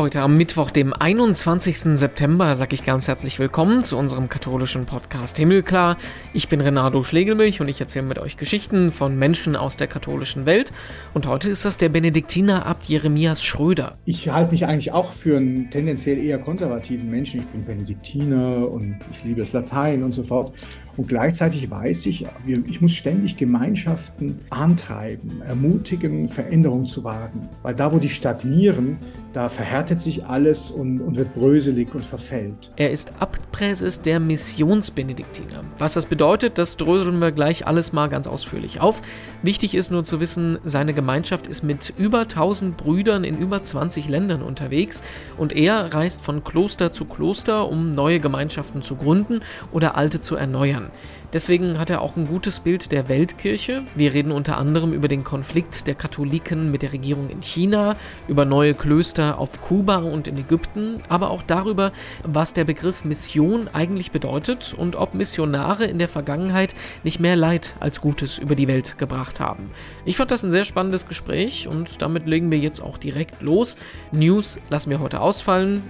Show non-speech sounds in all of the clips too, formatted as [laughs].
Heute am Mittwoch, dem 21. September, sage ich ganz herzlich willkommen zu unserem katholischen Podcast Himmelklar. Ich bin Renato Schlegelmilch und ich erzähle mit euch Geschichten von Menschen aus der katholischen Welt. Und heute ist das der Benediktiner Abt Jeremias Schröder. Ich halte mich eigentlich auch für einen tendenziell eher konservativen Menschen. Ich bin Benediktiner und ich liebe das Latein und so fort. Und gleichzeitig weiß ich, ich muss ständig Gemeinschaften antreiben, ermutigen, Veränderungen zu wagen. Weil da, wo die stagnieren, da verhärtet sich alles und, und wird bröselig und verfällt. Er ist Abtpräses der Missionsbenediktiner. Was das bedeutet, das dröseln wir gleich alles mal ganz ausführlich auf. Wichtig ist nur zu wissen, seine Gemeinschaft ist mit über 1000 Brüdern in über 20 Ländern unterwegs und er reist von Kloster zu Kloster, um neue Gemeinschaften zu gründen oder alte zu erneuern. Deswegen hat er auch ein gutes Bild der Weltkirche. Wir reden unter anderem über den Konflikt der Katholiken mit der Regierung in China, über neue Klöster auf Kuba und in Ägypten, aber auch darüber, was der Begriff Mission eigentlich bedeutet und ob Missionare in der Vergangenheit nicht mehr Leid als Gutes über die Welt gebracht haben. Ich fand das ein sehr spannendes Gespräch und damit legen wir jetzt auch direkt los. News lassen wir heute ausfallen.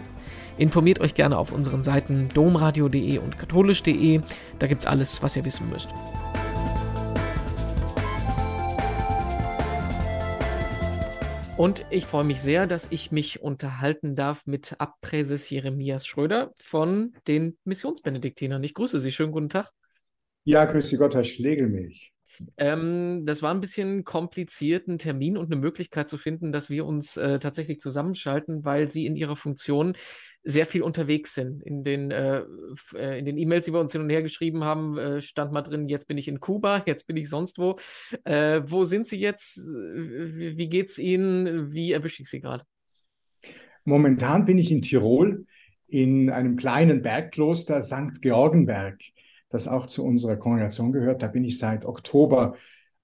Informiert euch gerne auf unseren Seiten domradio.de und katholisch.de. Da gibt es alles, was ihr wissen müsst. Und ich freue mich sehr, dass ich mich unterhalten darf mit Abpräses Jeremias Schröder von den Missionsbenediktinern. Ich grüße Sie. Schönen guten Tag. Ja, grüße Gott, Herr Schlegelmilch. Ähm, das war ein bisschen kompliziert, einen Termin und eine Möglichkeit zu finden, dass wir uns äh, tatsächlich zusammenschalten, weil Sie in Ihrer Funktion sehr viel unterwegs sind. In den äh, äh, in den E-Mails, die wir uns hin und her geschrieben haben, äh, stand mal drin, jetzt bin ich in Kuba, [laughs] jetzt bin ich sonst wo. Äh, wo sind Sie jetzt? Wie, wie geht's Ihnen? Wie erwische ich Sie gerade? Momentan bin ich in Tirol in einem kleinen Bergkloster St. Georgenberg das auch zu unserer Kongregation gehört. Da bin ich seit Oktober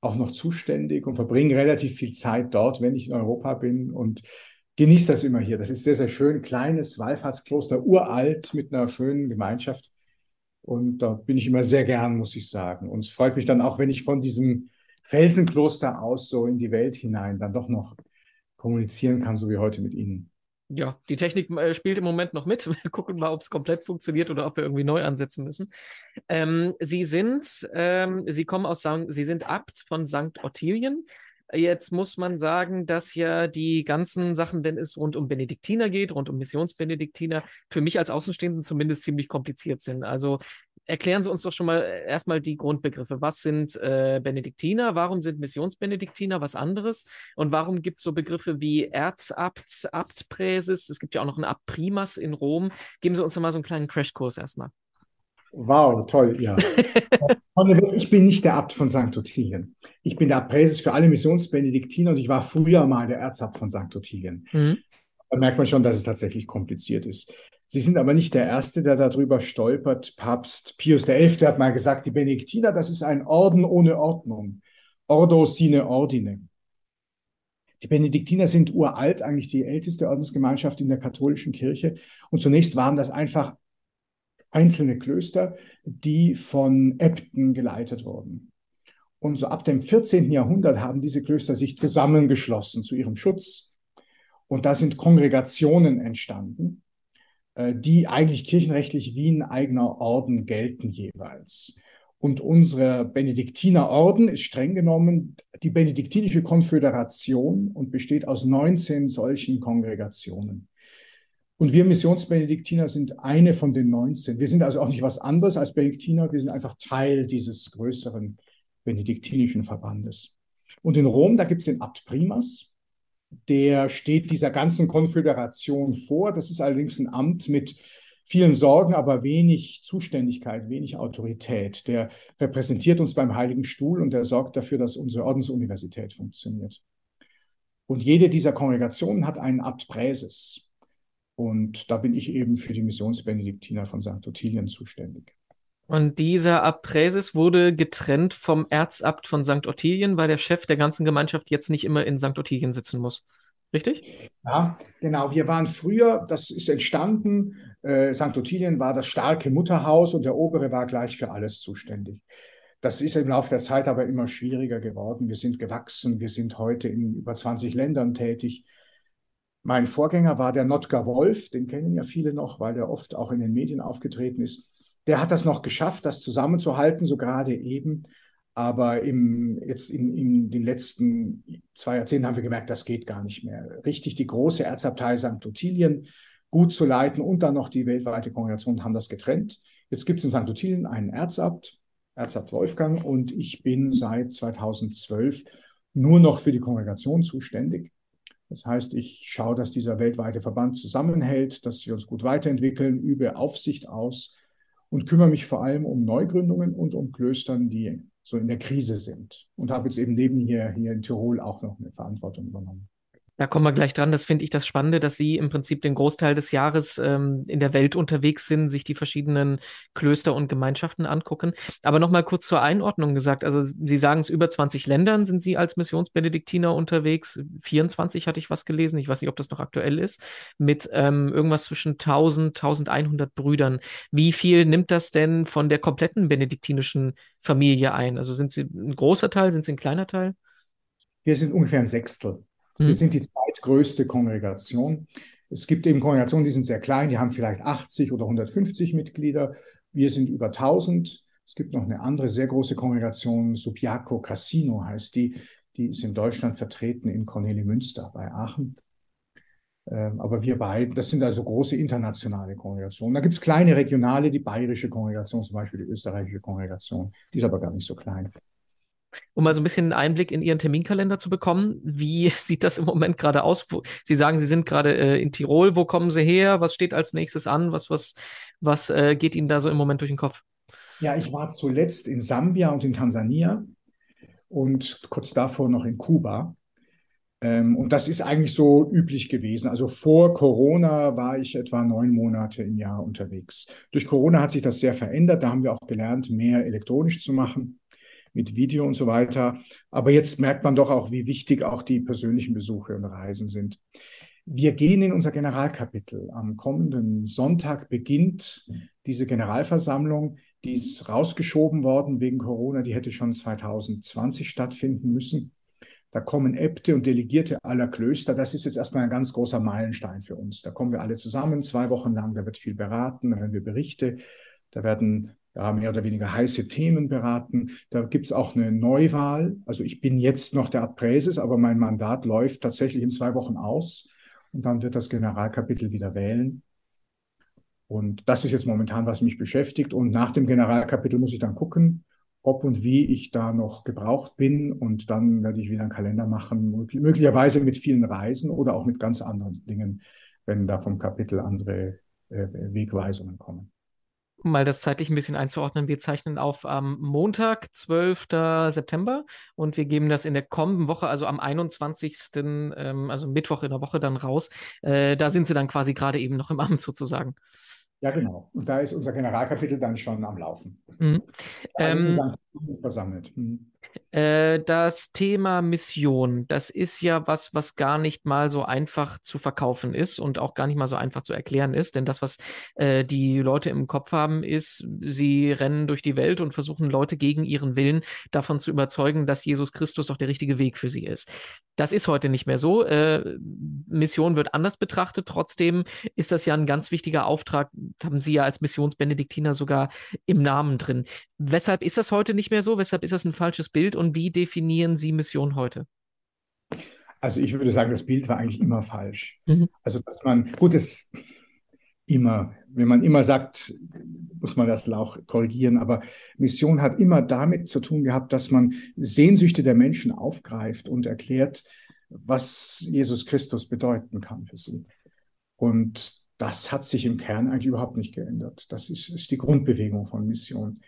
auch noch zuständig und verbringe relativ viel Zeit dort, wenn ich in Europa bin und genieße das immer hier. Das ist sehr, sehr schön. Kleines Wallfahrtskloster, uralt mit einer schönen Gemeinschaft. Und da bin ich immer sehr gern, muss ich sagen. Und es freut mich dann auch, wenn ich von diesem Felsenkloster aus so in die Welt hinein dann doch noch kommunizieren kann, so wie heute mit Ihnen ja, die Technik äh, spielt im Moment noch mit. [laughs] Wir gucken mal, ob es komplett funktioniert oder ob wir irgendwie neu ansetzen müssen. Ähm, Sie sind, ähm, Sie kommen aus, Sie sind Abt von St. Ottilien. Jetzt muss man sagen, dass ja die ganzen Sachen, wenn es rund um Benediktiner geht, rund um Missionsbenediktiner, für mich als Außenstehenden zumindest ziemlich kompliziert sind. Also erklären Sie uns doch schon mal äh, erstmal die Grundbegriffe. Was sind äh, Benediktiner? Warum sind Missionsbenediktiner was anderes? Und warum gibt es so Begriffe wie Erzabt, Abtpräses? Es gibt ja auch noch einen Abt Primas in Rom. Geben Sie uns doch mal so einen kleinen Crashkurs erstmal. Wow, toll, ja. [laughs] ich bin nicht der Abt von St. Ottilien. Ich bin der Abpräses für alle Missionsbenediktiner und ich war früher mal der Erzabt von St. Ottilien. Mhm. Da merkt man schon, dass es tatsächlich kompliziert ist. Sie sind aber nicht der Erste, der darüber stolpert. Papst Pius XI. hat mal gesagt, die Benediktiner, das ist ein Orden ohne Ordnung. Ordo sine ordine. Die Benediktiner sind uralt, eigentlich die älteste Ordensgemeinschaft in der katholischen Kirche. Und zunächst waren das einfach einzelne Klöster, die von Äbten geleitet wurden. Und so ab dem 14. Jahrhundert haben diese Klöster sich zusammengeschlossen zu ihrem Schutz. Und da sind Kongregationen entstanden. Äh, die eigentlich kirchenrechtlich wie ein eigener Orden gelten jeweils. Und unsere Benediktinerorden ist streng genommen die Benediktinische Konföderation und besteht aus 19 solchen Kongregationen. Und wir Missionsbenediktiner sind eine von den 19. Wir sind also auch nicht was anderes als Benediktiner, wir sind einfach Teil dieses größeren benediktinischen Verbandes. Und in Rom, da gibt es den Abt Primas, der steht dieser ganzen Konföderation vor. Das ist allerdings ein Amt mit vielen Sorgen, aber wenig Zuständigkeit, wenig Autorität. Der repräsentiert uns beim Heiligen Stuhl und der sorgt dafür, dass unsere Ordensuniversität funktioniert. Und jede dieser Kongregationen hat einen Abt Präses. Und da bin ich eben für die Missionsbenediktiner von St. Ottilien zuständig. Und dieser Abpräses wurde getrennt vom Erzabt von St. Ottilien, weil der Chef der ganzen Gemeinschaft jetzt nicht immer in St. Ottilien sitzen muss. Richtig? Ja, genau. Wir waren früher, das ist entstanden, äh, St. Ottilien war das starke Mutterhaus und der Obere war gleich für alles zuständig. Das ist im Laufe der Zeit aber immer schwieriger geworden. Wir sind gewachsen, wir sind heute in über 20 Ländern tätig. Mein Vorgänger war der Notker Wolf, den kennen ja viele noch, weil er oft auch in den Medien aufgetreten ist. Der hat das noch geschafft, das zusammenzuhalten, so gerade eben. Aber im, jetzt in, in den letzten zwei Jahrzehnten haben wir gemerkt, das geht gar nicht mehr. Richtig die große Erzabtei St. Ottilien gut zu leiten und dann noch die weltweite Kongregation haben das getrennt. Jetzt gibt es in St. Ottilien einen Erzabt, Erzabt Wolfgang, und ich bin seit 2012 nur noch für die Kongregation zuständig. Das heißt, ich schaue, dass dieser weltweite Verband zusammenhält, dass wir uns gut weiterentwickeln, übe Aufsicht aus und kümmere mich vor allem um Neugründungen und um Klöstern, die so in der Krise sind. Und habe jetzt eben neben hier, hier in Tirol auch noch eine Verantwortung übernommen. Da kommen wir gleich dran. Das finde ich das Spannende, dass Sie im Prinzip den Großteil des Jahres ähm, in der Welt unterwegs sind, sich die verschiedenen Klöster und Gemeinschaften angucken. Aber nochmal kurz zur Einordnung gesagt. Also Sie sagen es, über 20 Ländern sind Sie als Missionsbenediktiner unterwegs. 24 hatte ich was gelesen. Ich weiß nicht, ob das noch aktuell ist. Mit ähm, irgendwas zwischen 1000, 1100 Brüdern. Wie viel nimmt das denn von der kompletten benediktinischen Familie ein? Also sind Sie ein großer Teil? Sind Sie ein kleiner Teil? Wir sind ungefähr ein Sechstel. Wir hm. sind die zweitgrößte Kongregation. Es gibt eben Kongregationen, die sind sehr klein, die haben vielleicht 80 oder 150 Mitglieder. Wir sind über 1000. Es gibt noch eine andere sehr große Kongregation, Subiaco Casino heißt die. Die ist in Deutschland vertreten in Corneli Münster bei Aachen. Ähm, aber wir beide, das sind also große internationale Kongregationen. Da gibt es kleine regionale, die bayerische Kongregation, zum Beispiel die österreichische Kongregation. Die ist aber gar nicht so klein um mal so ein bisschen einen Einblick in Ihren Terminkalender zu bekommen. Wie [laughs] sieht das im Moment gerade aus? Sie sagen, Sie sind gerade äh, in Tirol. Wo kommen Sie her? Was steht als nächstes an? Was, was, was äh, geht Ihnen da so im Moment durch den Kopf? Ja, ich war zuletzt in Sambia und in Tansania und kurz davor noch in Kuba. Ähm, und das ist eigentlich so üblich gewesen. Also vor Corona war ich etwa neun Monate im Jahr unterwegs. Durch Corona hat sich das sehr verändert. Da haben wir auch gelernt, mehr elektronisch zu machen mit Video und so weiter. Aber jetzt merkt man doch auch, wie wichtig auch die persönlichen Besuche und Reisen sind. Wir gehen in unser Generalkapitel. Am kommenden Sonntag beginnt diese Generalversammlung. Die ist rausgeschoben worden wegen Corona. Die hätte schon 2020 stattfinden müssen. Da kommen Äbte und Delegierte aller Klöster. Das ist jetzt erstmal ein ganz großer Meilenstein für uns. Da kommen wir alle zusammen, zwei Wochen lang. Da wird viel beraten, da hören wir Berichte. Da werden ja, mehr oder weniger heiße Themen beraten. Da gibt es auch eine Neuwahl. Also ich bin jetzt noch der Abpräses, aber mein Mandat läuft tatsächlich in zwei Wochen aus. Und dann wird das Generalkapitel wieder wählen. Und das ist jetzt momentan, was mich beschäftigt. Und nach dem Generalkapitel muss ich dann gucken, ob und wie ich da noch gebraucht bin. Und dann werde ich wieder einen Kalender machen, möglicherweise mit vielen Reisen oder auch mit ganz anderen Dingen, wenn da vom Kapitel andere äh, Wegweisungen kommen um mal das zeitlich ein bisschen einzuordnen, wir zeichnen auf am Montag, 12. September und wir geben das in der kommenden Woche, also am 21., ähm, also Mittwoch in der Woche dann raus. Äh, da sind sie dann quasi gerade eben noch im Amt sozusagen. Ja, genau. Und da ist unser Generalkapitel dann schon am Laufen. Mhm. Ähm, versammelt. Mhm. Äh, das Thema Mission, das ist ja was, was gar nicht mal so einfach zu verkaufen ist und auch gar nicht mal so einfach zu erklären ist. Denn das, was äh, die Leute im Kopf haben, ist, sie rennen durch die Welt und versuchen Leute gegen ihren Willen davon zu überzeugen, dass Jesus Christus doch der richtige Weg für sie ist. Das ist heute nicht mehr so. Äh, Mission wird anders betrachtet. Trotzdem ist das ja ein ganz wichtiger Auftrag, haben Sie ja als Missionsbenediktiner sogar im Namen drin. Weshalb ist das heute nicht mehr so? Weshalb ist das ein falsches Bild? Und wie definieren Sie Mission heute? Also ich würde sagen, das Bild war eigentlich immer falsch. Mhm. Also dass man, gut, es immer, wenn man immer sagt, muss man das auch korrigieren, aber Mission hat immer damit zu tun gehabt, dass man Sehnsüchte der Menschen aufgreift und erklärt, was Jesus Christus bedeuten kann für sie. Und das hat sich im Kern eigentlich überhaupt nicht geändert. Das ist, ist die Grundbewegung von Mission.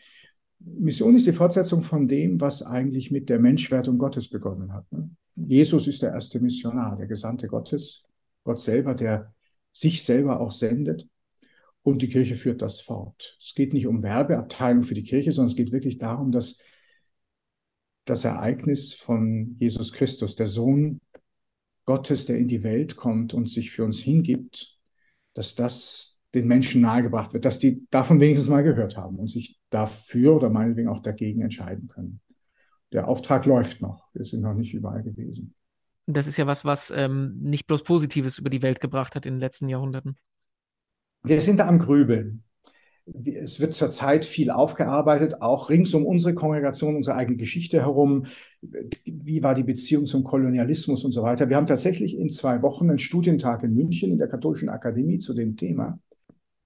Mission ist die Fortsetzung von dem, was eigentlich mit der Menschwertung Gottes begonnen hat. Ne? Jesus ist der erste Missionar, der Gesandte Gottes, Gott selber, der sich selber auch sendet. Und die Kirche führt das fort. Es geht nicht um Werbeabteilung für die Kirche, sondern es geht wirklich darum, dass das Ereignis von Jesus Christus, der Sohn Gottes, der in die Welt kommt und sich für uns hingibt, dass das den Menschen nahegebracht wird, dass die davon wenigstens mal gehört haben und sich dafür oder meinetwegen auch dagegen entscheiden können. Der Auftrag läuft noch. Wir sind noch nicht überall gewesen. Das ist ja was, was ähm, nicht bloß Positives über die Welt gebracht hat in den letzten Jahrhunderten. Wir sind da am Grübeln. Es wird zurzeit viel aufgearbeitet, auch rings um unsere Kongregation, unsere eigene Geschichte herum. Wie war die Beziehung zum Kolonialismus und so weiter? Wir haben tatsächlich in zwei Wochen einen Studientag in München in der Katholischen Akademie zu dem Thema.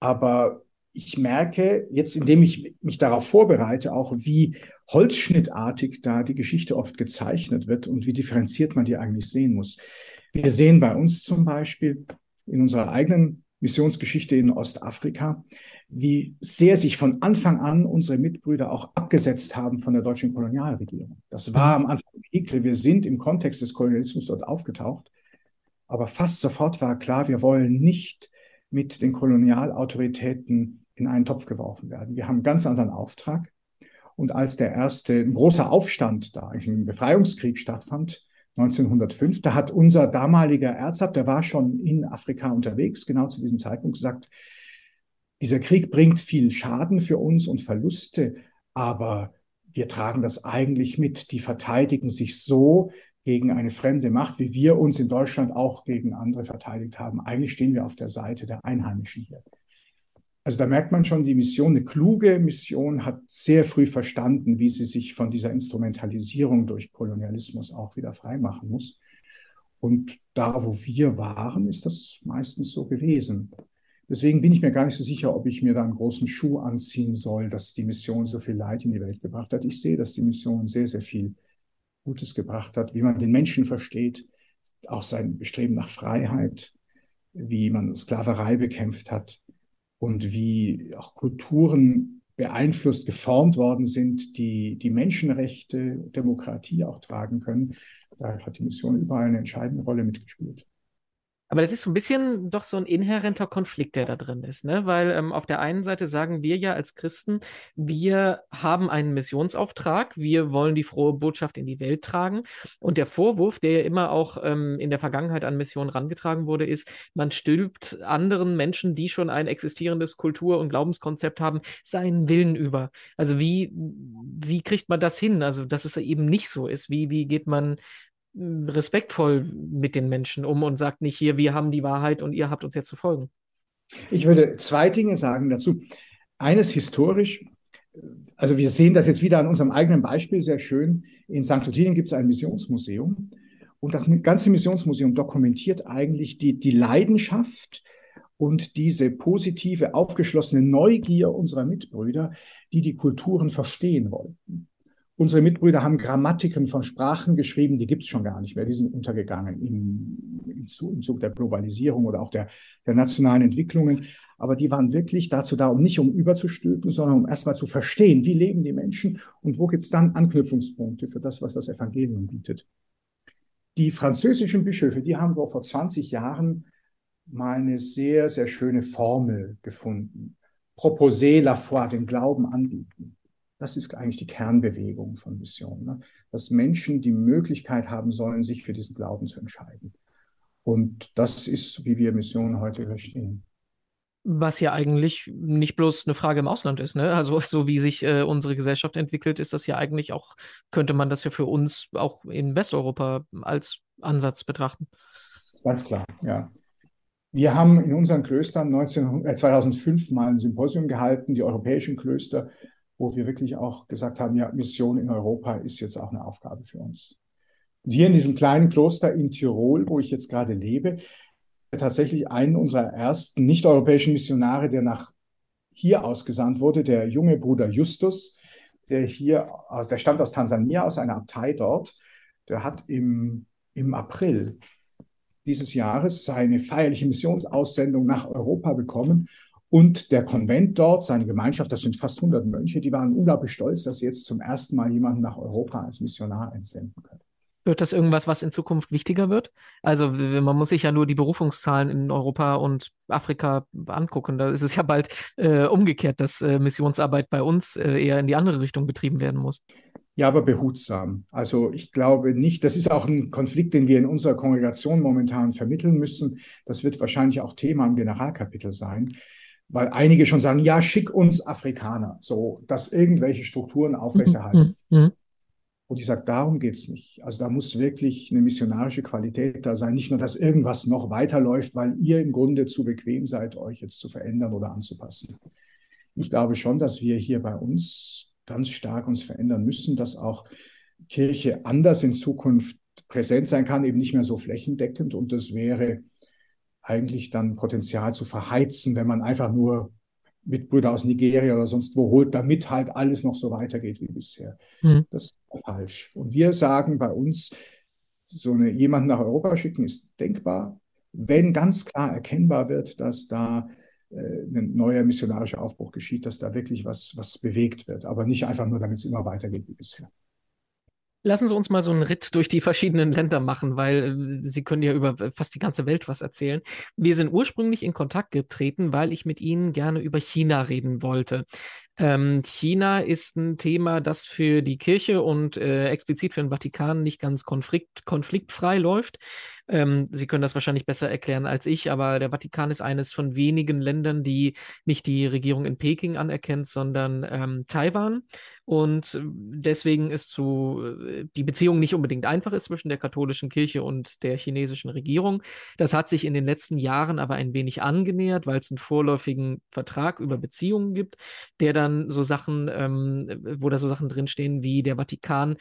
Aber ich merke jetzt, indem ich mich darauf vorbereite, auch wie holzschnittartig da die Geschichte oft gezeichnet wird und wie differenziert man die eigentlich sehen muss. Wir sehen bei uns zum Beispiel in unserer eigenen Missionsgeschichte in Ostafrika, wie sehr sich von Anfang an unsere Mitbrüder auch abgesetzt haben von der deutschen Kolonialregierung. Das war am Anfang Ekel. Wir sind im Kontext des Kolonialismus dort aufgetaucht. Aber fast sofort war klar, wir wollen nicht mit den Kolonialautoritäten in einen Topf geworfen werden. Wir haben einen ganz anderen Auftrag. Und als der erste ein großer Aufstand da, ein Befreiungskrieg stattfand, 1905, da hat unser damaliger Erzab, der war schon in Afrika unterwegs, genau zu diesem Zeitpunkt gesagt, dieser Krieg bringt viel Schaden für uns und Verluste, aber wir tragen das eigentlich mit. Die verteidigen sich so gegen eine fremde Macht, wie wir uns in Deutschland auch gegen andere verteidigt haben. Eigentlich stehen wir auf der Seite der Einheimischen hier. Also da merkt man schon, die Mission, eine kluge Mission, hat sehr früh verstanden, wie sie sich von dieser Instrumentalisierung durch Kolonialismus auch wieder freimachen muss. Und da, wo wir waren, ist das meistens so gewesen. Deswegen bin ich mir gar nicht so sicher, ob ich mir da einen großen Schuh anziehen soll, dass die Mission so viel Leid in die Welt gebracht hat. Ich sehe, dass die Mission sehr, sehr viel Gutes gebracht hat, wie man den Menschen versteht, auch sein Bestreben nach Freiheit, wie man Sklaverei bekämpft hat und wie auch Kulturen beeinflusst, geformt worden sind, die die Menschenrechte, Demokratie auch tragen können. Da hat die Mission überall eine entscheidende Rolle mitgespielt. Aber das ist so ein bisschen doch so ein inhärenter Konflikt, der da drin ist, ne? Weil ähm, auf der einen Seite sagen wir ja als Christen, wir haben einen Missionsauftrag, wir wollen die frohe Botschaft in die Welt tragen. Und der Vorwurf, der ja immer auch ähm, in der Vergangenheit an Missionen rangetragen wurde, ist, man stülpt anderen Menschen, die schon ein existierendes Kultur- und Glaubenskonzept haben, seinen Willen über. Also wie, wie kriegt man das hin? Also, dass es eben nicht so ist. Wie, wie geht man respektvoll mit den Menschen um und sagt nicht hier, wir haben die Wahrheit und ihr habt uns jetzt zu folgen. Ich würde zwei Dinge sagen dazu. Eines historisch, also wir sehen das jetzt wieder an unserem eigenen Beispiel sehr schön. In St. Ottilien gibt es ein Missionsmuseum und das ganze Missionsmuseum dokumentiert eigentlich die, die Leidenschaft und diese positive, aufgeschlossene Neugier unserer Mitbrüder, die die Kulturen verstehen wollten. Unsere Mitbrüder haben Grammatiken von Sprachen geschrieben, die gibt es schon gar nicht mehr. Die sind untergegangen im, im, Zug der Globalisierung oder auch der, der nationalen Entwicklungen. Aber die waren wirklich dazu da, um nicht um überzustülpen, sondern um erstmal zu verstehen, wie leben die Menschen und wo gibt es dann Anknüpfungspunkte für das, was das Evangelium bietet. Die französischen Bischöfe, die haben vor 20 Jahren mal eine sehr, sehr schöne Formel gefunden. Proposer la foi, den Glauben anbieten. Das ist eigentlich die Kernbewegung von Mission, ne? dass Menschen die Möglichkeit haben sollen, sich für diesen Glauben zu entscheiden. Und das ist, wie wir Mission heute verstehen. Was ja eigentlich nicht bloß eine Frage im Ausland ist, ne? Also so wie sich äh, unsere Gesellschaft entwickelt, ist das ja eigentlich auch, könnte man das ja für uns auch in Westeuropa als Ansatz betrachten. Ganz klar, ja. Wir haben in unseren Klöstern 19, äh, 2005 mal ein Symposium gehalten, die europäischen Klöster, wo wir wirklich auch gesagt haben, ja, Mission in Europa ist jetzt auch eine Aufgabe für uns. Und hier in diesem kleinen Kloster in Tirol, wo ich jetzt gerade lebe, tatsächlich einen unserer ersten nicht-europäischen Missionare, der nach hier ausgesandt wurde, der junge Bruder Justus, der hier, der stammt aus Tansania, aus einer Abtei dort, der hat im, im April dieses Jahres seine feierliche Missionsaussendung nach Europa bekommen und der Konvent dort, seine Gemeinschaft, das sind fast 100 Mönche, die waren unglaublich stolz, dass sie jetzt zum ersten Mal jemanden nach Europa als Missionar entsenden können. Wird das irgendwas, was in Zukunft wichtiger wird? Also man muss sich ja nur die Berufungszahlen in Europa und Afrika angucken. Da ist es ja bald äh, umgekehrt, dass äh, Missionsarbeit bei uns äh, eher in die andere Richtung betrieben werden muss. Ja, aber behutsam. Also ich glaube nicht, das ist auch ein Konflikt, den wir in unserer Kongregation momentan vermitteln müssen. Das wird wahrscheinlich auch Thema im Generalkapitel sein weil einige schon sagen, ja, schick uns Afrikaner, so, dass irgendwelche Strukturen aufrechterhalten. Mhm. Mhm. Und ich sage, darum geht es nicht. Also da muss wirklich eine missionarische Qualität da sein. Nicht nur, dass irgendwas noch weiterläuft, weil ihr im Grunde zu bequem seid, euch jetzt zu verändern oder anzupassen. Ich glaube schon, dass wir hier bei uns ganz stark uns verändern müssen, dass auch Kirche anders in Zukunft präsent sein kann, eben nicht mehr so flächendeckend. Und das wäre eigentlich dann Potenzial zu verheizen, wenn man einfach nur Mitbrüder aus Nigeria oder sonst wo holt, damit halt alles noch so weitergeht wie bisher. Mhm. Das ist falsch. Und wir sagen bei uns, so eine, jemanden nach Europa schicken ist denkbar, wenn ganz klar erkennbar wird, dass da äh, ein neuer missionarischer Aufbruch geschieht, dass da wirklich was, was bewegt wird, aber nicht einfach nur, damit es immer weitergeht wie bisher. Lassen Sie uns mal so einen Ritt durch die verschiedenen Länder machen, weil äh, Sie können ja über fast die ganze Welt was erzählen. Wir sind ursprünglich in Kontakt getreten, weil ich mit Ihnen gerne über China reden wollte. Ähm, China ist ein Thema, das für die Kirche und äh, explizit für den Vatikan nicht ganz konflikt, konfliktfrei läuft. Ähm, Sie können das wahrscheinlich besser erklären als ich, aber der Vatikan ist eines von wenigen Ländern, die nicht die Regierung in Peking anerkennt, sondern ähm, Taiwan. Und äh, deswegen ist zu, äh, die Beziehung nicht unbedingt einfach ist zwischen der katholischen Kirche und der chinesischen Regierung. Das hat sich in den letzten Jahren aber ein wenig angenähert, weil es einen vorläufigen Vertrag über Beziehungen gibt, der dann dann so Sachen, ähm, wo da so Sachen drinstehen wie der Vatikan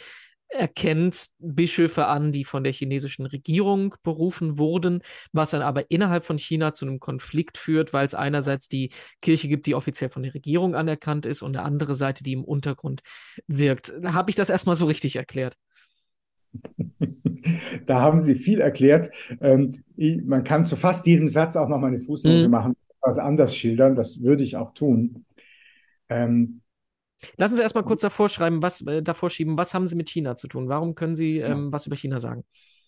erkennt Bischöfe an, die von der chinesischen Regierung berufen wurden, was dann aber innerhalb von China zu einem Konflikt führt, weil es einerseits die Kirche gibt, die offiziell von der Regierung anerkannt ist und eine andere Seite, die im Untergrund wirkt. Habe ich das erstmal so richtig erklärt? [laughs] Da haben Sie viel erklärt. Ähm, man kann zu fast jedem Satz auch noch mal eine Fußnote mhm. machen, was anders schildern. Das würde ich auch tun. Ähm, Lassen Sie erstmal kurz davor schreiben, was äh, davor schieben, was haben Sie mit China zu tun? Warum können Sie ähm, ja. was über China sagen?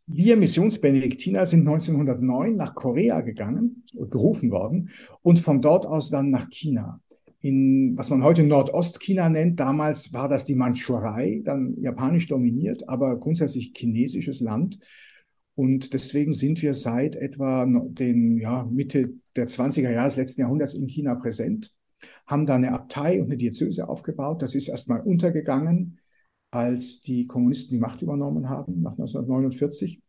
Wir Missionsbenediktiner sind 1909 nach Korea gegangen, berufen worden und von dort aus dann nach China. In was man heute Nordostchina nennt, damals war das die Mandschurei, dann japanisch dominiert, aber grundsätzlich chinesisches Land. Und deswegen sind wir seit etwa den ja, Mitte der 20er Jahre des letzten Jahrhunderts in China präsent haben da eine Abtei und eine Diözese aufgebaut. Das ist erstmal untergegangen, als die Kommunisten die Macht übernommen haben, nach 1949.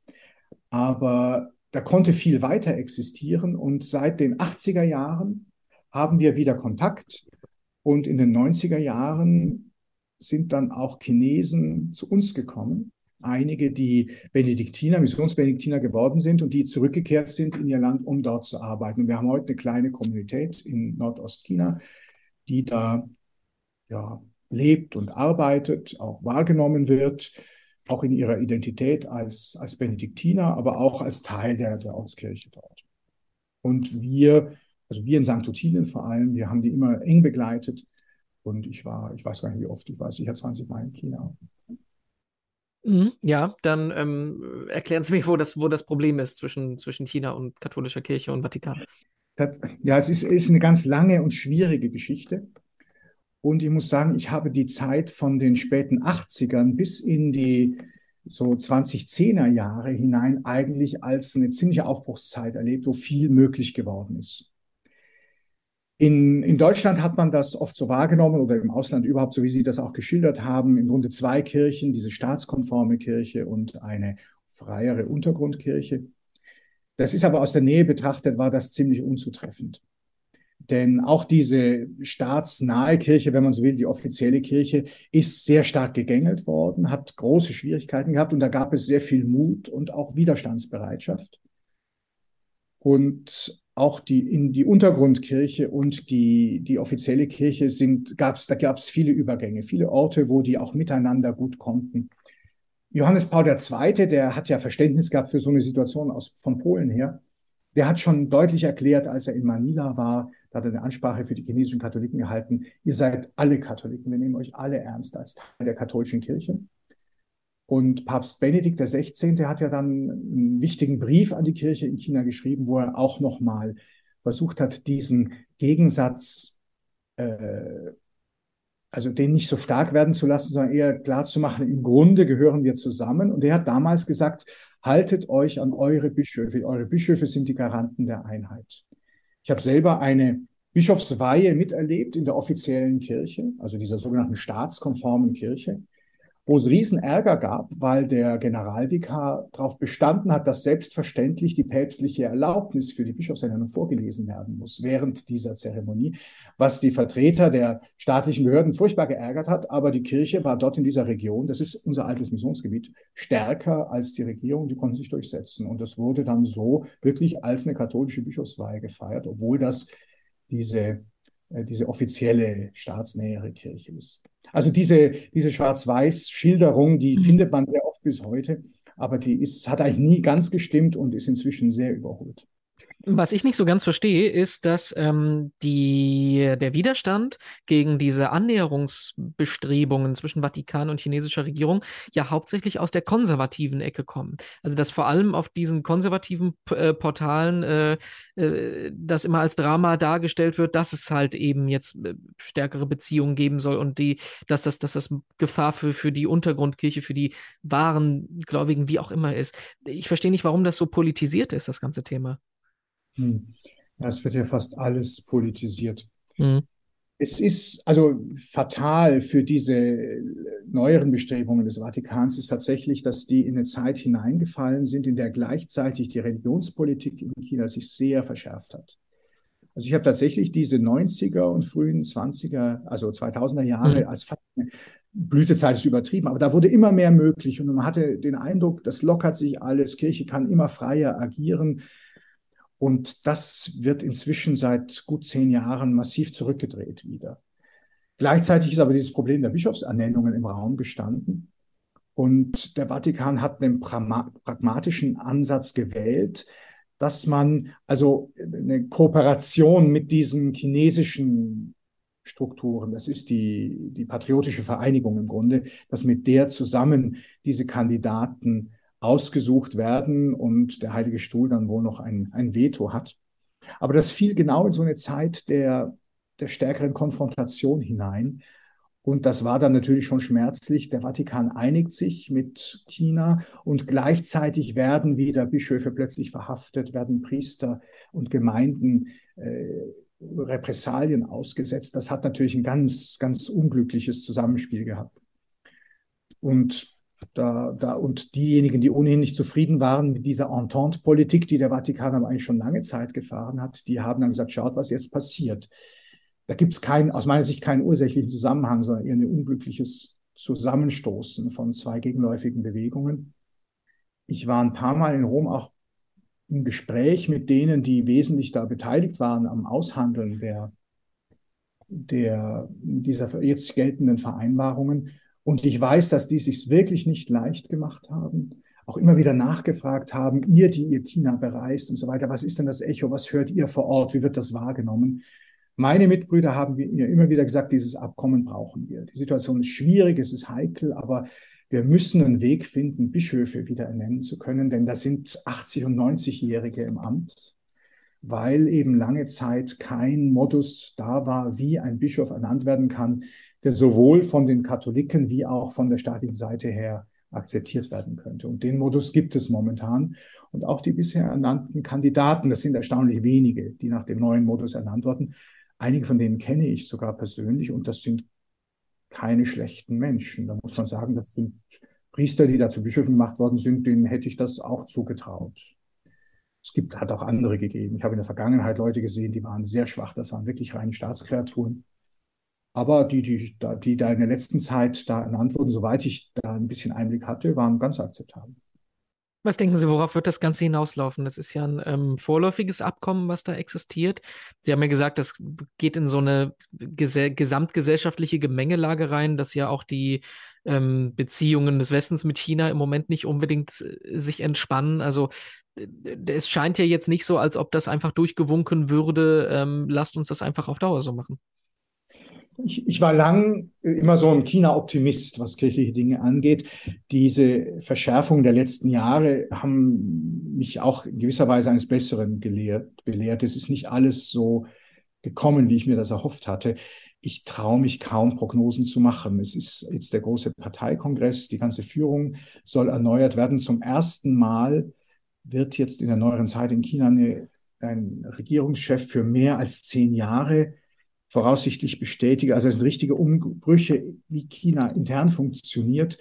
Aber da konnte viel weiter existieren und seit den 80er Jahren haben wir wieder Kontakt und in den 90er Jahren sind dann auch Chinesen zu uns gekommen einige, die Benediktiner, Missionsbenediktiner geworden sind und die zurückgekehrt sind in ihr Land, um dort zu arbeiten. Und wir haben heute eine kleine Kommunität in Nordostchina, die da ja, lebt und arbeitet, auch wahrgenommen wird, auch in ihrer Identität als, als Benediktiner, aber auch als Teil der, der Ortskirche dort. Und wir, also wir in St. Ottilien vor allem, wir haben die immer eng begleitet. Und ich war, ich weiß gar nicht wie oft, ich war sicher 20 Mal in China. Mhm, ja, dann ähm, erklären Sie mir, wo das, wo das Problem ist zwischen, zwischen China und katholischer Kirche und Vatikan. Ja, es ist, ist eine ganz lange und schwierige Geschichte. Und ich muss sagen, ich habe die Zeit von den späten 80ern bis in die so 2010er Jahre hinein eigentlich als eine ziemliche Aufbruchszeit erlebt, wo viel möglich geworden ist. In, in Deutschland hat man das oft so wahrgenommen oder im Ausland überhaupt, so wie Sie das auch geschildert haben, im Grunde zwei Kirchen, diese staatskonforme Kirche und eine freiere Untergrundkirche. Das ist aber aus der Nähe betrachtet, war das ziemlich unzutreffend. Denn auch diese staatsnahe Kirche, wenn man so will, die offizielle Kirche, ist sehr stark gegängelt worden, hat große Schwierigkeiten gehabt und da gab es sehr viel Mut und auch Widerstandsbereitschaft. Und auch die, in die Untergrundkirche und die, die offizielle Kirche sind, gab's, da gab es viele Übergänge, viele Orte, wo die auch miteinander gut konnten. Johannes Paul II., der hat ja Verständnis gehabt für so eine Situation aus, von Polen her. Der hat schon deutlich erklärt, als er in Manila war, da hat er eine Ansprache für die chinesischen Katholiken gehalten, ihr seid alle Katholiken, wir nehmen euch alle ernst als Teil der katholischen Kirche. Und Papst Benedikt XVI. hat ja dann einen wichtigen Brief an die Kirche in China geschrieben, wo er auch nochmal versucht hat, diesen Gegensatz, äh, also den nicht so stark werden zu lassen, sondern eher klar zu machen, im Grunde gehören wir zusammen. Und er hat damals gesagt, haltet euch an eure Bischöfe. Eure Bischöfe sind die Garanten der Einheit. Ich habe selber eine Bischofsweihe miterlebt in der offiziellen Kirche, also dieser sogenannten staatskonformen Kirche. Wo es riesen Ärger gab, weil der Generalvikar darauf bestanden hat, dass selbstverständlich die päpstliche Erlaubnis für die Bischofsernennung vorgelesen werden muss während dieser Zeremonie, was die Vertreter der staatlichen Behörden furchtbar geärgert hat. Aber die Kirche war dort in dieser Region, das ist unser altes Missionsgebiet, stärker als die Regierung, die konnten sich durchsetzen. Und das wurde dann so wirklich als eine katholische Bischofsweihe gefeiert, obwohl das diese, diese offizielle staatsnähere Kirche ist. Also diese, diese Schwarz-Weiß-Schilderung, die mhm. findet man sehr oft bis heute, aber die ist, hat eigentlich nie ganz gestimmt und ist inzwischen sehr überholt. Was ich nicht so ganz verstehe, ist, dass ähm, die, der Widerstand gegen diese Annäherungsbestrebungen zwischen Vatikan und chinesischer Regierung ja hauptsächlich aus der konservativen Ecke kommen. Also dass vor allem auf diesen konservativen äh, Portalen äh, äh, das immer als Drama dargestellt wird, dass es halt eben jetzt äh, stärkere Beziehungen geben soll und die, dass das, dass das Gefahr für, für die Untergrundkirche, für die wahren Gläubigen, wie auch immer ist. Ich verstehe nicht, warum das so politisiert ist, das ganze Thema. Hm. Ja, es wird ja fast alles politisiert. Hm. Es ist also fatal für diese neueren Bestrebungen des Vatikans ist tatsächlich, dass die in eine Zeit hineingefallen sind, in der gleichzeitig die Religionspolitik in China sich sehr verschärft hat. Also ich habe tatsächlich diese 90er und frühen 20er, also 2000er Jahre mhm. als Blütezeit ist übertrieben, aber da wurde immer mehr möglich und man hatte den Eindruck, das lockert sich alles, Kirche kann immer freier agieren. Und das wird inzwischen seit gut zehn Jahren massiv zurückgedreht wieder. Gleichzeitig ist aber dieses Problem der Bischofsernennungen im Raum gestanden. Und der Vatikan hat einen pragmatischen Ansatz gewählt, dass man also eine Kooperation mit diesen chinesischen Strukturen, das ist die, die patriotische Vereinigung im Grunde, dass mit der zusammen diese Kandidaten ausgesucht werden und der Heilige Stuhl dann wohl noch ein, ein Veto hat. Aber das fiel genau in so eine Zeit der, der stärkeren Konfrontation hinein. Und das war dann natürlich schon schmerzlich. Der Vatikan einigt sich mit China und gleichzeitig werden wieder Bischöfe plötzlich verhaftet, werden Priester und Gemeinden äh, Repressalien ausgesetzt. Das hat natürlich ein ganz, ganz unglückliches Zusammenspiel gehabt. Und da, da, und diejenigen, die ohnehin nicht zufrieden waren mit dieser Entente-Politik, die der Vatikan aber eigentlich schon lange Zeit gefahren hat, die haben dann gesagt, schaut, was jetzt passiert. Da gibt es keinen, aus meiner Sicht keinen ursächlichen Zusammenhang, sondern eher ein unglückliches Zusammenstoßen von zwei gegenläufigen Bewegungen. Ich war ein paar Mal in Rom auch im Gespräch mit denen, die wesentlich da beteiligt waren am Aushandeln der, der, dieser jetzt geltenden Vereinbarungen. Und ich weiß, dass die sich wirklich nicht leicht gemacht haben, auch immer wieder nachgefragt haben, ihr, die ihr China bereist und so weiter, was ist denn das Echo, was hört ihr vor Ort, wie wird das wahrgenommen? Meine Mitbrüder haben mir immer wieder gesagt, dieses Abkommen brauchen wir. Die Situation ist schwierig, es ist heikel, aber wir müssen einen Weg finden, Bischöfe wieder ernennen zu können, denn da sind 80- und 90-Jährige im Amt, weil eben lange Zeit kein Modus da war, wie ein Bischof ernannt werden kann, der sowohl von den Katholiken wie auch von der staatlichen Seite her akzeptiert werden könnte. Und den Modus gibt es momentan. Und auch die bisher ernannten Kandidaten, das sind erstaunlich wenige, die nach dem neuen Modus ernannt wurden. Einige von denen kenne ich sogar persönlich und das sind keine schlechten Menschen. Da muss man sagen, das sind Priester, die da zu Bischöfen gemacht worden sind, denen hätte ich das auch zugetraut. Es gibt, hat auch andere gegeben. Ich habe in der Vergangenheit Leute gesehen, die waren sehr schwach. Das waren wirklich reine Staatskreaturen. Aber die, die, die da in der letzten Zeit da ernannt wurden, soweit ich da ein bisschen Einblick hatte, waren ganz akzeptabel. Was denken Sie, worauf wird das Ganze hinauslaufen? Das ist ja ein ähm, vorläufiges Abkommen, was da existiert. Sie haben ja gesagt, das geht in so eine ges gesamtgesellschaftliche Gemengelage rein, dass ja auch die ähm, Beziehungen des Westens mit China im Moment nicht unbedingt äh, sich entspannen. Also es scheint ja jetzt nicht so, als ob das einfach durchgewunken würde. Ähm, lasst uns das einfach auf Dauer so machen. Ich, ich war lang immer so ein China-Optimist, was kirchliche Dinge angeht. Diese Verschärfungen der letzten Jahre haben mich auch in gewisser Weise eines Besseren gelehrt, belehrt. Es ist nicht alles so gekommen, wie ich mir das erhofft hatte. Ich traue mich kaum, Prognosen zu machen. Es ist jetzt der große Parteikongress, die ganze Führung soll erneuert werden. Zum ersten Mal wird jetzt in der neueren Zeit in China eine, ein Regierungschef für mehr als zehn Jahre voraussichtlich bestätigen. Also es sind richtige Umbrüche, wie China intern funktioniert.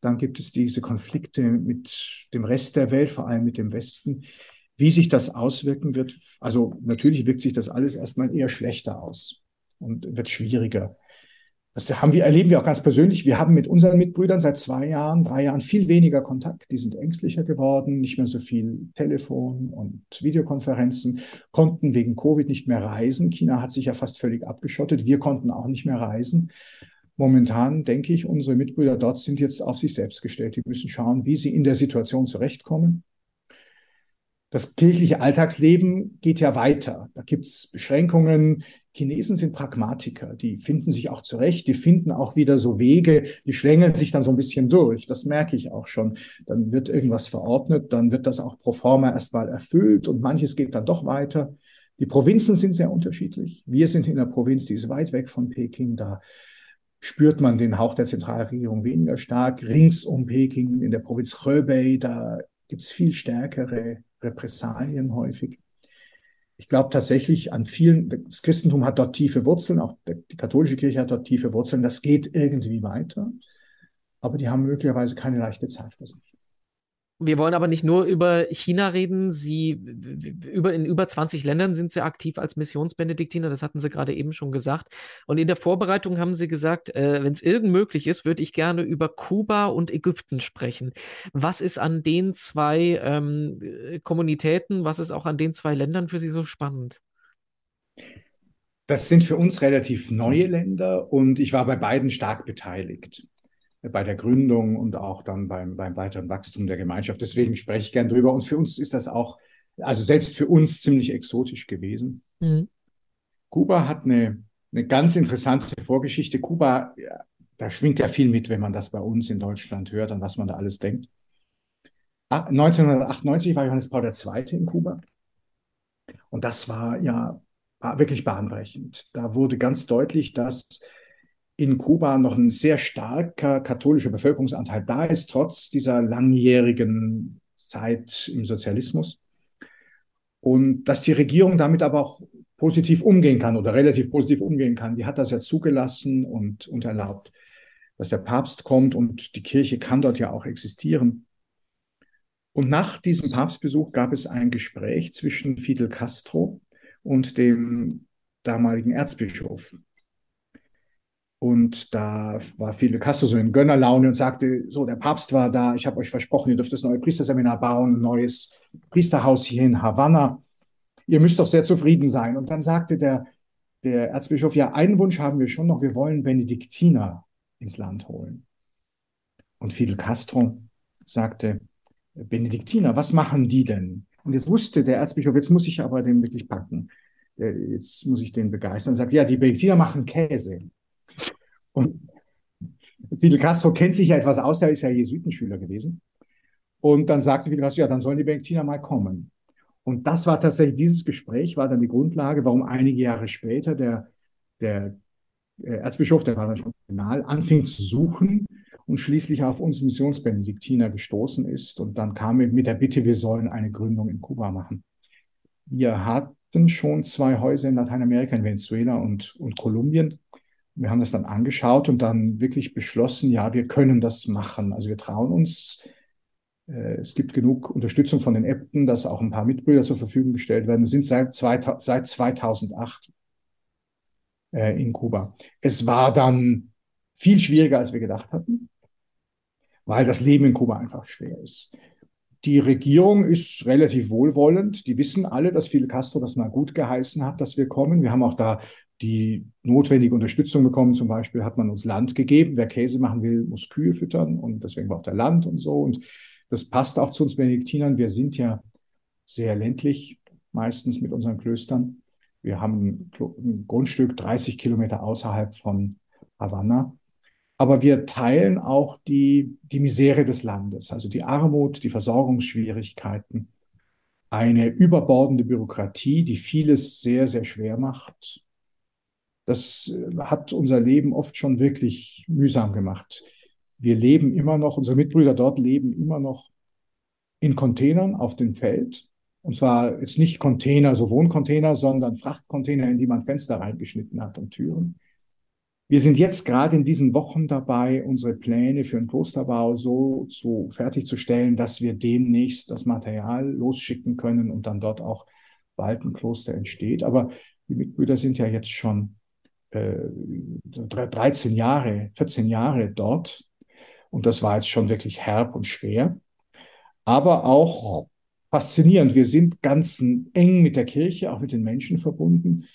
Dann gibt es diese Konflikte mit dem Rest der Welt, vor allem mit dem Westen. Wie sich das auswirken wird, also natürlich wirkt sich das alles erstmal eher schlechter aus und wird schwieriger. Das haben wir, erleben wir auch ganz persönlich. Wir haben mit unseren Mitbrüdern seit zwei Jahren, drei Jahren viel weniger Kontakt. Die sind ängstlicher geworden, nicht mehr so viel Telefon und Videokonferenzen, konnten wegen Covid nicht mehr reisen. China hat sich ja fast völlig abgeschottet. Wir konnten auch nicht mehr reisen. Momentan denke ich, unsere Mitbrüder dort sind jetzt auf sich selbst gestellt. Die müssen schauen, wie sie in der Situation zurechtkommen das kirchliche Alltagsleben geht ja weiter. Da gibt es Beschränkungen. Chinesen sind Pragmatiker, die finden sich auch zurecht, die finden auch wieder so Wege, die schlängeln sich dann so ein bisschen durch. Das merke ich auch schon. Dann wird irgendwas verordnet, dann wird das auch pro forma erstmal erfüllt und manches geht dann doch weiter. Die Provinzen sind sehr unterschiedlich. Wir sind in der Provinz, die ist weit weg von Peking. Da spürt man den Hauch der Zentralregierung weniger stark. Rings um Peking in der Provinz Hebei, da gibt es viel stärkere Repressalien häufig. Ich glaube tatsächlich an vielen, das Christentum hat dort tiefe Wurzeln, auch die katholische Kirche hat dort tiefe Wurzeln. Das geht irgendwie weiter, aber die haben möglicherweise keine leichte Zeit für sich. Wir wollen aber nicht nur über China reden. Sie über, in über 20 Ländern sind Sie aktiv als Missionsbenediktiner. Das hatten Sie gerade eben schon gesagt. Und in der Vorbereitung haben Sie gesagt, äh, wenn es irgend möglich ist, würde ich gerne über Kuba und Ägypten sprechen. Was ist an den zwei ähm, Kommunitäten, was ist auch an den zwei Ländern für Sie so spannend? Das sind für uns relativ neue Länder und ich war bei beiden stark beteiligt bei der Gründung und auch dann beim, beim weiteren Wachstum der Gemeinschaft. Deswegen spreche ich gern drüber. Und für uns ist das auch, also selbst für uns ziemlich exotisch gewesen. Mhm. Kuba hat eine, eine ganz interessante Vorgeschichte. Kuba, ja, da schwingt ja viel mit, wenn man das bei uns in Deutschland hört, an was man da alles denkt. 1998 war Johannes Paul II. in Kuba. Und das war ja wirklich bahnbrechend. Da wurde ganz deutlich, dass in Kuba noch ein sehr starker katholischer Bevölkerungsanteil da ist, trotz dieser langjährigen Zeit im Sozialismus. Und dass die Regierung damit aber auch positiv umgehen kann oder relativ positiv umgehen kann. Die hat das ja zugelassen und, und erlaubt, dass der Papst kommt und die Kirche kann dort ja auch existieren. Und nach diesem Papstbesuch gab es ein Gespräch zwischen Fidel Castro und dem damaligen Erzbischof und da war Fidel Castro so in Gönnerlaune und sagte, so, der Papst war da, ich habe euch versprochen, ihr dürft das neue Priesterseminar bauen, ein neues Priesterhaus hier in Havanna. Ihr müsst doch sehr zufrieden sein. Und dann sagte der, der Erzbischof, ja, einen Wunsch haben wir schon noch, wir wollen Benediktiner ins Land holen. Und Fidel Castro sagte, Benediktiner, was machen die denn? Und jetzt wusste der Erzbischof, jetzt muss ich aber den wirklich packen. Äh, jetzt muss ich den begeistern. Und sagt, ja, die Benediktiner machen Käse. Und Fidel Castro kennt sich ja etwas aus, der ist ja Jesuitenschüler gewesen. Und dann sagte Fidel Castro, ja, dann sollen die Benediktiner mal kommen. Und das war tatsächlich, dieses Gespräch war dann die Grundlage, warum einige Jahre später der, der äh, Erzbischof, der war dann schon Kardinal, anfing zu suchen und schließlich auf uns Missionsbenediktiner gestoßen ist. Und dann kam er mit der Bitte, wir sollen eine Gründung in Kuba machen. Wir hatten schon zwei Häuser in Lateinamerika, in Venezuela und, und Kolumbien. Wir haben das dann angeschaut und dann wirklich beschlossen, ja, wir können das machen. Also wir trauen uns. Äh, es gibt genug Unterstützung von den Äbten, dass auch ein paar Mitbrüder zur Verfügung gestellt werden. Sind seit, seit 2008 äh, in Kuba. Es war dann viel schwieriger, als wir gedacht hatten, weil das Leben in Kuba einfach schwer ist. Die Regierung ist relativ wohlwollend. Die wissen alle, dass Fidel Castro das mal gut geheißen hat, dass wir kommen. Wir haben auch da die notwendige Unterstützung bekommen. Zum Beispiel hat man uns Land gegeben. Wer Käse machen will, muss Kühe füttern und deswegen braucht er Land und so. Und das passt auch zu uns Benediktinern. Wir sind ja sehr ländlich, meistens mit unseren Klöstern. Wir haben ein Grundstück 30 Kilometer außerhalb von Havanna. Aber wir teilen auch die, die Misere des Landes, also die Armut, die Versorgungsschwierigkeiten, eine überbordende Bürokratie, die vieles sehr, sehr schwer macht das äh, hat unser Leben oft schon wirklich mühsam gemacht. Wir leben immer noch, unsere Mitbrüder dort leben immer noch in Containern auf dem Feld. Und zwar jetzt nicht Container, so Wohncontainer, sondern Frachtcontainer, in die man Fenster reingeschnitten hat und Türen. Wir sind jetzt gerade in diesen Wochen dabei, unsere Pläne für den Klosterbau so zu fertigzustellen, dass wir demnächst das Material losschicken können und dann dort auch bald ein Kloster entsteht. Aber die Mitbrüder sind ja jetzt schon 13 Jahre, 14 Jahre dort. Und das war jetzt schon wirklich herb und schwer. Aber auch faszinierend. Wir sind ganz eng mit der Kirche, auch mit den Menschen verbunden.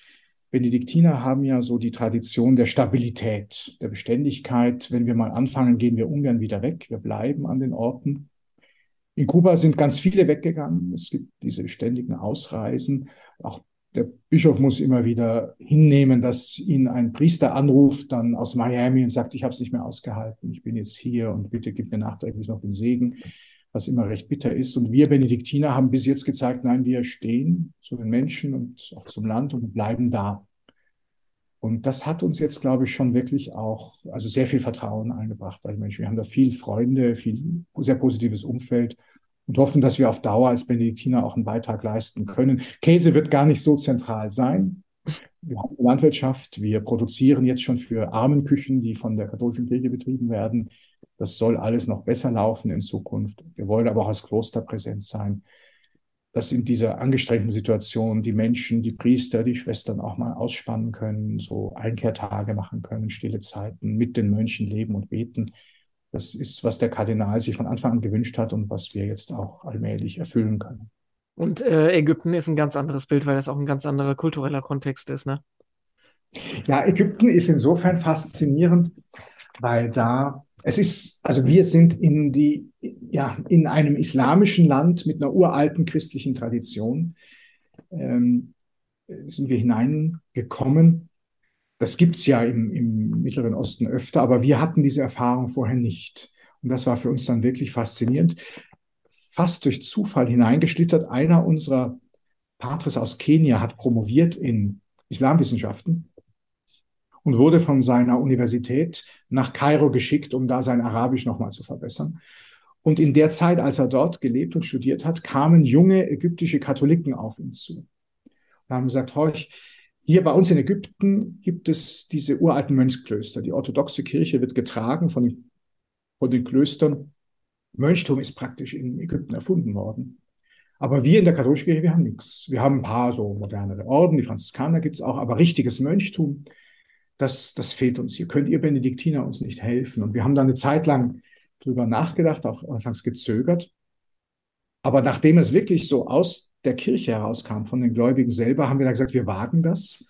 Benediktiner haben ja so die Tradition der Stabilität, der Beständigkeit. Wenn wir mal anfangen, gehen wir ungern wieder weg. Wir bleiben an den Orten. In Kuba sind ganz viele weggegangen. Es gibt diese ständigen Ausreisen. Auch der Bischof muss immer wieder hinnehmen, dass ihn ein Priester anruft, dann aus Miami und sagt, ich habe es nicht mehr ausgehalten, ich bin jetzt hier und bitte gib mir nachträglich noch den Segen, was immer recht bitter ist. Und wir Benediktiner haben bis jetzt gezeigt, nein, wir stehen zu den Menschen und auch zum Land und bleiben da. Und das hat uns jetzt, glaube ich, schon wirklich auch, also sehr viel Vertrauen eingebracht bei den Menschen. Wir haben da viel Freunde, viel sehr positives Umfeld und hoffen, dass wir auf Dauer als Benediktiner auch einen Beitrag leisten können. Käse wird gar nicht so zentral sein. Wir haben Landwirtschaft, wir produzieren jetzt schon für Armenküchen, die von der katholischen Kirche betrieben werden. Das soll alles noch besser laufen in Zukunft. Wir wollen aber auch als Kloster präsent sein dass in dieser angestrengten Situation die Menschen, die Priester, die Schwestern auch mal ausspannen können, so Einkehrtage machen können, stille Zeiten, mit den Mönchen leben und beten. Das ist, was der Kardinal sich von Anfang an gewünscht hat und was wir jetzt auch allmählich erfüllen können. Und äh, Ägypten ist ein ganz anderes Bild, weil das auch ein ganz anderer kultureller Kontext ist, ne? Ja, Ägypten ist insofern faszinierend, weil da es ist, also wir sind in die, ja, in einem islamischen Land mit einer uralten christlichen Tradition, ähm, sind wir hineingekommen. Das gibt's ja im, im Mittleren Osten öfter, aber wir hatten diese Erfahrung vorher nicht. Und das war für uns dann wirklich faszinierend. Fast durch Zufall hineingeschlittert. Einer unserer Patres aus Kenia hat promoviert in Islamwissenschaften und wurde von seiner Universität nach Kairo geschickt, um da sein Arabisch nochmal zu verbessern. Und in der Zeit, als er dort gelebt und studiert hat, kamen junge ägyptische Katholiken auf ihn zu und haben gesagt, horch, hier bei uns in Ägypten gibt es diese uralten Mönchsklöster. Die orthodoxe Kirche wird getragen von den, von den Klöstern. Mönchtum ist praktisch in Ägypten erfunden worden. Aber wir in der katholischen Kirche, wir haben nichts. Wir haben ein paar so modernere Orden, die Franziskaner gibt es auch, aber richtiges Mönchtum, das, das fehlt uns. Hier könnt ihr Benediktiner uns nicht helfen. Und wir haben da eine Zeit lang drüber nachgedacht, auch anfangs gezögert. Aber nachdem es wirklich so aus der Kirche herauskam, von den Gläubigen selber, haben wir dann gesagt, wir wagen das.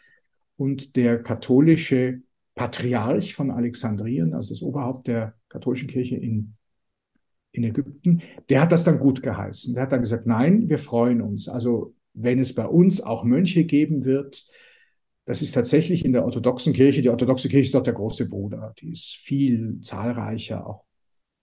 Und der katholische Patriarch von Alexandrien, also das Oberhaupt der katholischen Kirche in, in Ägypten, der hat das dann gut geheißen. Der hat dann gesagt, nein, wir freuen uns. Also wenn es bei uns auch Mönche geben wird, das ist tatsächlich in der orthodoxen Kirche, die orthodoxe Kirche ist dort der große Bruder, die ist viel zahlreicher, auch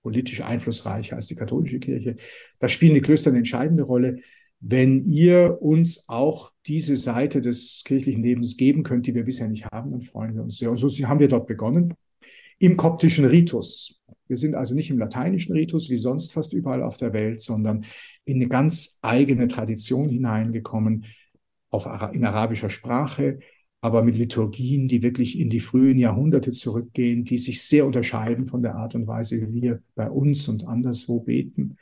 politisch einflussreicher als die katholische Kirche. Da spielen die Klöster eine entscheidende Rolle. Wenn ihr uns auch diese Seite des kirchlichen Lebens geben könnt, die wir bisher nicht haben, dann freuen wir uns sehr. Und so haben wir dort begonnen im koptischen Ritus. Wir sind also nicht im lateinischen Ritus wie sonst fast überall auf der Welt, sondern in eine ganz eigene Tradition hineingekommen, auf, in arabischer Sprache, aber mit Liturgien, die wirklich in die frühen Jahrhunderte zurückgehen, die sich sehr unterscheiden von der Art und Weise, wie wir bei uns und anderswo beten.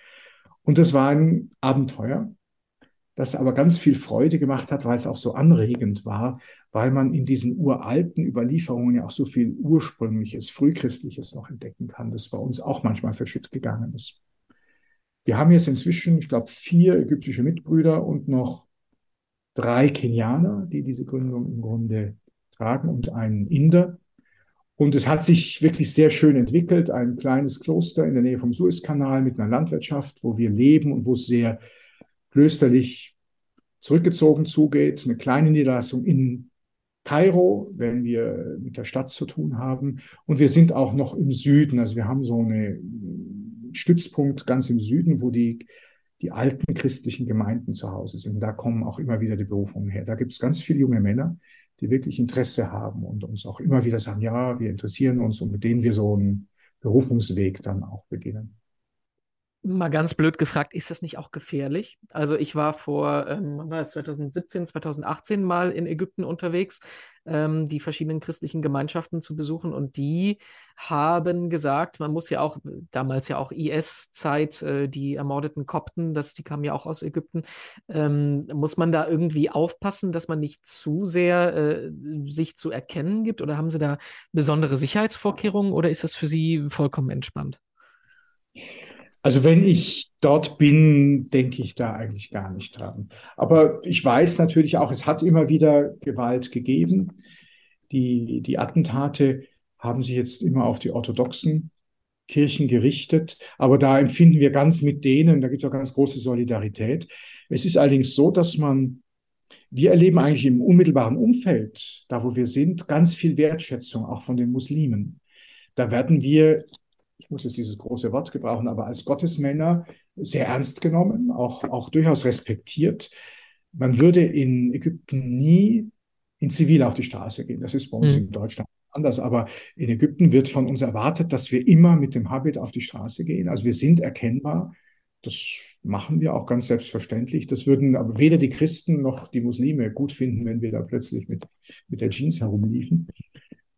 Und das war ein Abenteuer, das aber ganz viel Freude gemacht hat, weil es auch so anregend war, weil man in diesen uralten Überlieferungen ja auch so viel ursprüngliches, frühchristliches noch entdecken kann, das bei uns auch manchmal verschütt gegangen ist. Wir haben jetzt inzwischen, ich glaube, vier ägyptische Mitbrüder und noch drei Kenianer, die diese Gründung im Grunde tragen und einen Inder. Und es hat sich wirklich sehr schön entwickelt. Ein kleines Kloster in der Nähe vom Suezkanal mit einer Landwirtschaft, wo wir leben und wo es sehr klösterlich zurückgezogen zugeht. Eine kleine Niederlassung in Kairo, wenn wir mit der Stadt zu tun haben. Und wir sind auch noch im Süden. Also wir haben so einen Stützpunkt ganz im Süden, wo die die alten christlichen Gemeinden zu Hause sind. Da kommen auch immer wieder die Berufungen her. Da gibt es ganz viele junge Männer, die wirklich Interesse haben und uns auch immer wieder sagen, ja, wir interessieren uns und mit denen wir so einen Berufungsweg dann auch beginnen. Mal ganz blöd gefragt, ist das nicht auch gefährlich? Also ich war vor, ähm, war das 2017, 2018 mal in Ägypten unterwegs, ähm, die verschiedenen christlichen Gemeinschaften zu besuchen und die haben gesagt, man muss ja auch, damals ja auch IS-Zeit, äh, die ermordeten Kopten, das, die kamen ja auch aus Ägypten, ähm, muss man da irgendwie aufpassen, dass man nicht zu sehr äh, sich zu erkennen gibt oder haben sie da besondere Sicherheitsvorkehrungen oder ist das für sie vollkommen entspannt? Also wenn ich dort bin, denke ich da eigentlich gar nicht dran. Aber ich weiß natürlich auch, es hat immer wieder Gewalt gegeben. Die, die Attentate haben sich jetzt immer auf die orthodoxen Kirchen gerichtet. Aber da empfinden wir ganz mit denen, da gibt es auch ganz große Solidarität. Es ist allerdings so, dass man, wir erleben eigentlich im unmittelbaren Umfeld, da wo wir sind, ganz viel Wertschätzung, auch von den Muslimen. Da werden wir ich muss jetzt dieses große Wort gebrauchen, aber als Gottesmänner sehr ernst genommen, auch, auch durchaus respektiert. Man würde in Ägypten nie in Zivil auf die Straße gehen. Das ist bei uns mhm. in Deutschland anders, aber in Ägypten wird von uns erwartet, dass wir immer mit dem Habit auf die Straße gehen. Also wir sind erkennbar. Das machen wir auch ganz selbstverständlich. Das würden aber weder die Christen noch die Muslime gut finden, wenn wir da plötzlich mit, mit der Jeans herumliefen.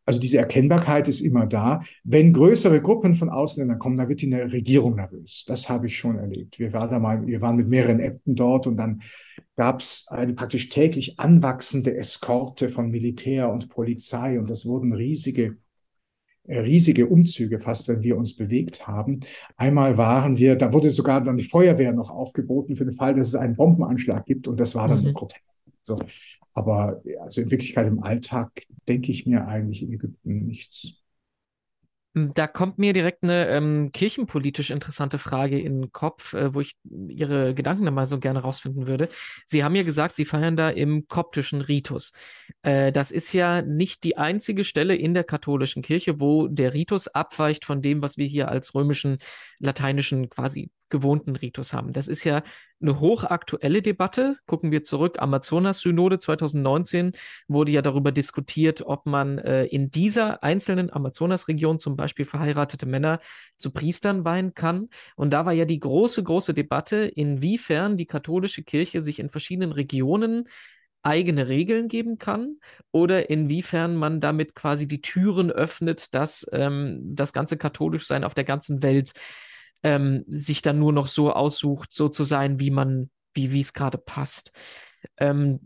Also diese Erkennbarkeit ist immer da. Wenn größere Gruppen von Ausländern kommen, dann wird die Regierung nervös. Das habe ich schon erlebt. Wir waren da mal, wir waren mit mehreren Ämtern dort und dann gab es eine praktisch täglich anwachsende Eskorte von Militär und Polizei und das wurden riesige äh, riesige Umzüge fast, wenn wir uns bewegt haben. Einmal waren wir, da wurde sogar dann die Feuerwehr noch aufgeboten für den Fall, dass es einen Bombenanschlag gibt und das war dann mhm. grotesk. So. Aber also in Wirklichkeit im Alltag denke ich mir eigentlich in Ägypten nichts. Da kommt mir direkt eine ähm, kirchenpolitisch interessante Frage in den Kopf, äh, wo ich Ihre Gedanken mal so gerne rausfinden würde. Sie haben ja gesagt, Sie feiern da im koptischen Ritus. Äh, das ist ja nicht die einzige Stelle in der katholischen Kirche, wo der Ritus abweicht von dem, was wir hier als römischen, lateinischen quasi gewohnten Ritus haben. Das ist ja eine hochaktuelle Debatte. Gucken wir zurück, Amazonas-Synode 2019 wurde ja darüber diskutiert, ob man äh, in dieser einzelnen Amazonas-Region zum Beispiel verheiratete Männer zu Priestern weihen kann. Und da war ja die große, große Debatte, inwiefern die katholische Kirche sich in verschiedenen Regionen eigene Regeln geben kann oder inwiefern man damit quasi die Türen öffnet, dass ähm, das ganze Katholischsein auf der ganzen Welt ähm, sich dann nur noch so aussucht, so zu sein, wie man, wie es gerade passt. Ähm,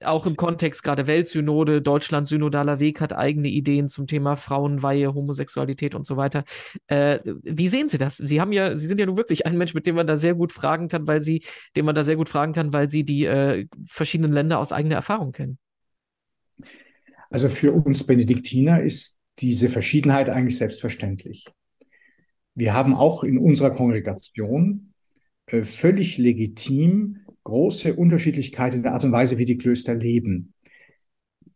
auch im Kontext gerade Weltsynode, Deutschland synodaler Weg hat eigene Ideen zum Thema Frauenweihe, Homosexualität und so weiter. Äh, wie sehen Sie das? Sie haben ja, Sie sind ja nun wirklich ein Mensch, mit dem man da sehr gut fragen kann, weil Sie, dem man da sehr gut fragen kann, weil Sie die äh, verschiedenen Länder aus eigener Erfahrung kennen. Also für uns Benediktiner ist diese Verschiedenheit eigentlich selbstverständlich. Wir haben auch in unserer Kongregation äh, völlig legitim große Unterschiedlichkeit in der Art und Weise, wie die Klöster leben.